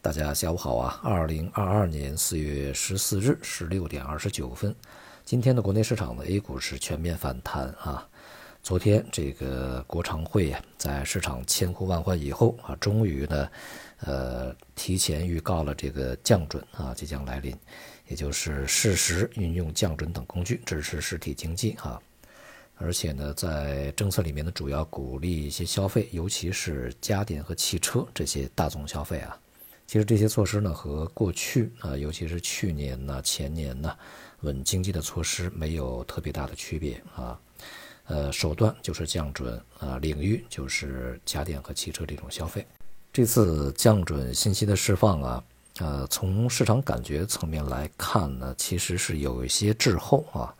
大家下午好啊！二零二二年四月十四日十六点二十九分，今天的国内市场的 A 股是全面反弹啊。昨天这个国常会呀，在市场千呼万唤以后啊，终于呢，呃，提前预告了这个降准啊即将来临，也就是适时运用降准等工具支持实体经济啊。而且呢，在政策里面呢，主要鼓励一些消费，尤其是家电和汽车这些大宗消费啊。其实这些措施呢，和过去啊，尤其是去年呢、前年呢，稳经济的措施没有特别大的区别啊。呃，手段就是降准啊，领域就是家电和汽车这种消费。这次降准信息的释放啊，呃，从市场感觉层面来看呢，其实是有一些滞后啊。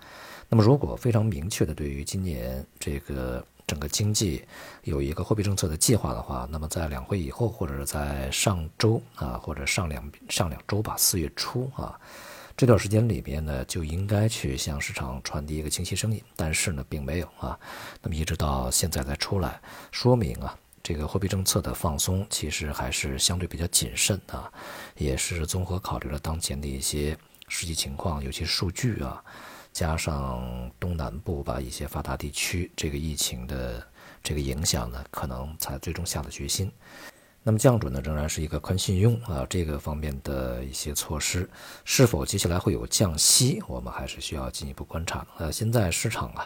那么，如果非常明确的对于今年这个。整个经济有一个货币政策的计划的话，那么在两会以后，或者是在上周啊，或者上两上两周吧，四月初啊，这段时间里边呢，就应该去向市场传递一个清晰声音。但是呢，并没有啊。那么一直到现在才出来，说明啊，这个货币政策的放松其实还是相对比较谨慎啊，也是综合考虑了当前的一些实际情况，尤其数据啊。加上东南部吧一些发达地区这个疫情的这个影响呢，可能才最终下了决心。那么降准呢，仍然是一个宽信用啊这个方面的一些措施，是否接下来会有降息，我们还是需要进一步观察。呃，现在市场啊，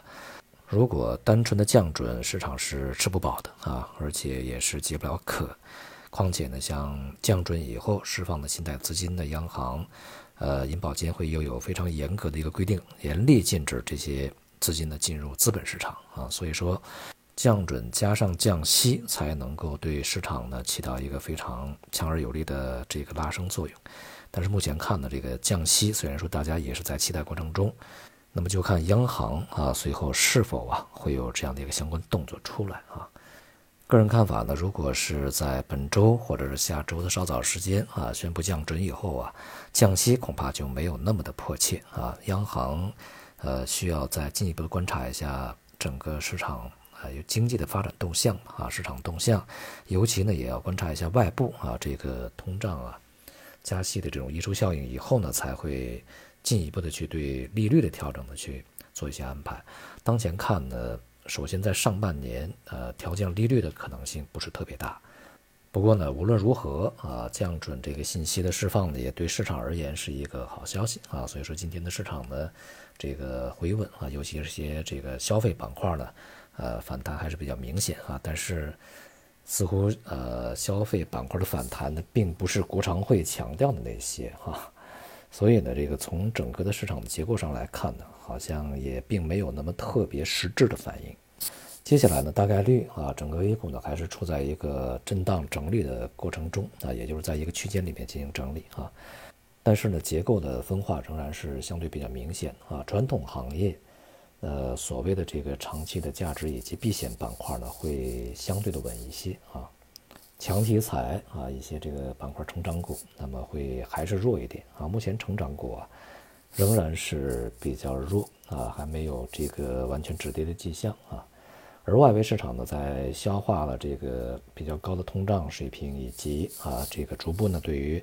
如果单纯的降准，市场是吃不饱的啊，而且也是解不了渴。况且呢，像降准以后释放的信贷资金的央行。呃，银保监会又有非常严格的一个规定，严厉禁止这些资金呢进入资本市场啊。所以说，降准加上降息，才能够对市场呢起到一个非常强而有力的这个拉升作用。但是目前看呢，这个降息虽然说大家也是在期待过程中，那么就看央行啊随后是否啊会有这样的一个相关动作出来啊。个人看法呢，如果是在本周或者是下周的稍早时间啊，宣布降准以后啊，降息恐怕就没有那么的迫切啊。央行，呃，需要再进一步的观察一下整个市场啊，有经济的发展动向啊，市场动向，尤其呢也要观察一下外部啊，这个通胀啊，加息的这种溢出效应以后呢，才会进一步的去对利率的调整呢去做一些安排。当前看呢。首先，在上半年，呃，调降利率的可能性不是特别大。不过呢，无论如何啊，降准这个信息的释放呢，也对市场而言是一个好消息啊。所以说，今天的市场呢，这个回稳啊，尤其是些这个消费板块呢，呃，反弹还是比较明显啊。但是，似乎呃，消费板块的反弹呢，并不是国常会强调的那些哈。所以呢，这个从整个的市场的结构上来看呢，好像也并没有那么特别实质的反应。接下来呢，大概率啊，整个 A 股呢还是处在一个震荡整理的过程中啊，也就是在一个区间里面进行整理啊。但是呢，结构的分化仍然是相对比较明显啊。传统行业，呃，所谓的这个长期的价值以及避险板块呢，会相对的稳一些啊。强题材啊，一些这个板块成长股，那么会还是弱一点啊。目前成长股啊，仍然是比较弱啊，还没有这个完全止跌的迹象啊。而外围市场呢，在消化了这个比较高的通胀水平以及啊这个逐步呢对于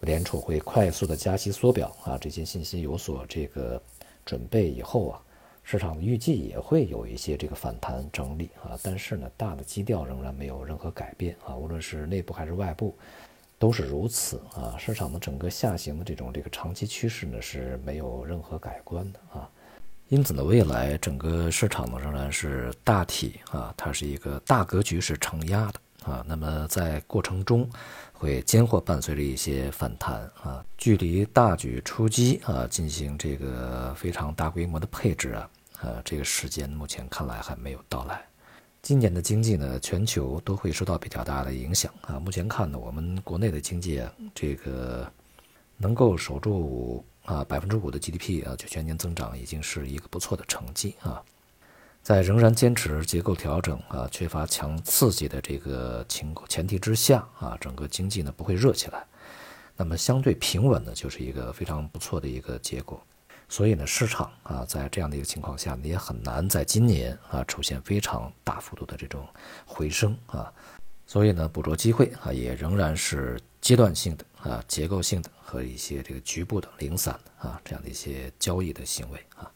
联储会快速的加息缩表啊这些信息有所这个准备以后啊。市场预计也会有一些这个反弹整理啊，但是呢，大的基调仍然没有任何改变啊，无论是内部还是外部，都是如此啊。市场的整个下行的这种这个长期趋势呢是没有任何改观的啊，因此呢，未来整个市场呢仍然是大体啊，它是一个大格局是承压的啊，那么在过程中会间或伴随着一些反弹啊，距离大举出击啊，进行这个非常大规模的配置啊。呃，这个时间目前看来还没有到来。今年的经济呢，全球都会受到比较大的影响啊。目前看呢，我们国内的经济啊，这个能够守住啊百分之五的 GDP 啊，就全年增长已经是一个不错的成绩啊。在仍然坚持结构调整啊，缺乏强刺激的这个情前提之下啊，整个经济呢不会热起来。那么相对平稳呢，就是一个非常不错的一个结果。所以呢，市场啊，在这样的一个情况下呢，也很难在今年啊出现非常大幅度的这种回升啊。所以呢，捕捉机会啊，也仍然是阶段性的啊、结构性的和一些这个局部的零散的啊这样的一些交易的行为啊。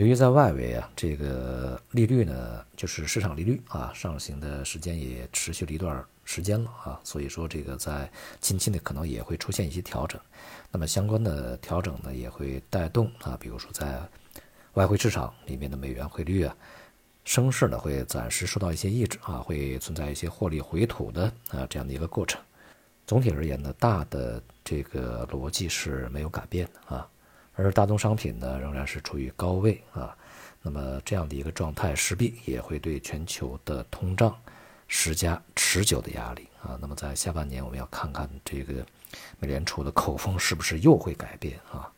由于在外围啊，这个利率呢，就是市场利率啊，上行的时间也持续了一段时间了啊，所以说这个在近期呢，可能也会出现一些调整。那么相关的调整呢，也会带动啊，比如说在外汇市场里面的美元汇率啊，升势呢会暂时受到一些抑制啊，会存在一些获利回吐的啊这样的一个过程。总体而言呢，大的这个逻辑是没有改变的啊。而大宗商品呢，仍然是处于高位啊，那么这样的一个状态，势必也会对全球的通胀施加持久的压力啊。那么在下半年，我们要看看这个美联储的口风是不是又会改变啊？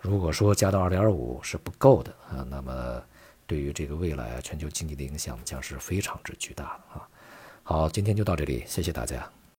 如果说加到二点五是不够的啊，那么对于这个未来全球经济的影响将是非常之巨大的啊。好，今天就到这里，谢谢大家。